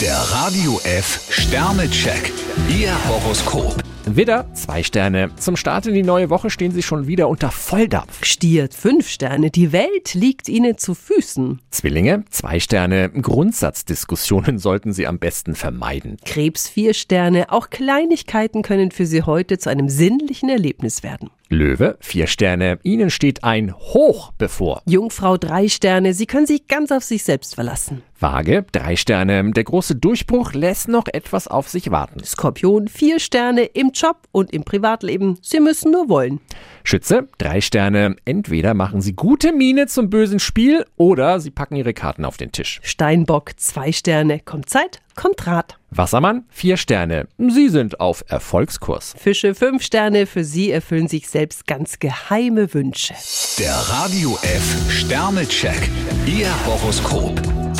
Der Radio F Sternecheck. Ihr Horoskop. Widder, zwei Sterne. Zum Start in die neue Woche stehen Sie schon wieder unter Volldampf. Stiert fünf Sterne. Die Welt liegt Ihnen zu Füßen. Zwillinge, zwei Sterne. Grundsatzdiskussionen sollten Sie am besten vermeiden. Krebs vier Sterne. Auch Kleinigkeiten können für Sie heute zu einem sinnlichen Erlebnis werden. Löwe, vier Sterne. Ihnen steht ein Hoch bevor. Jungfrau drei Sterne. Sie können sich ganz auf sich selbst verlassen. Waage, drei Sterne. Der große Durchbruch lässt noch etwas auf sich warten. Skorpion vier Sterne. Im Job und im Privatleben. Sie müssen nur wollen. Schütze, drei Sterne. Entweder machen Sie gute Miene zum bösen Spiel oder Sie packen Ihre Karten auf den Tisch. Steinbock zwei Sterne. Kommt Zeit, kommt Rat. Wassermann, vier Sterne. Sie sind auf Erfolgskurs. Fische fünf Sterne. Für Sie erfüllen sich selbst ganz geheime Wünsche. Der Radio F Sternecheck. Ihr Horoskop.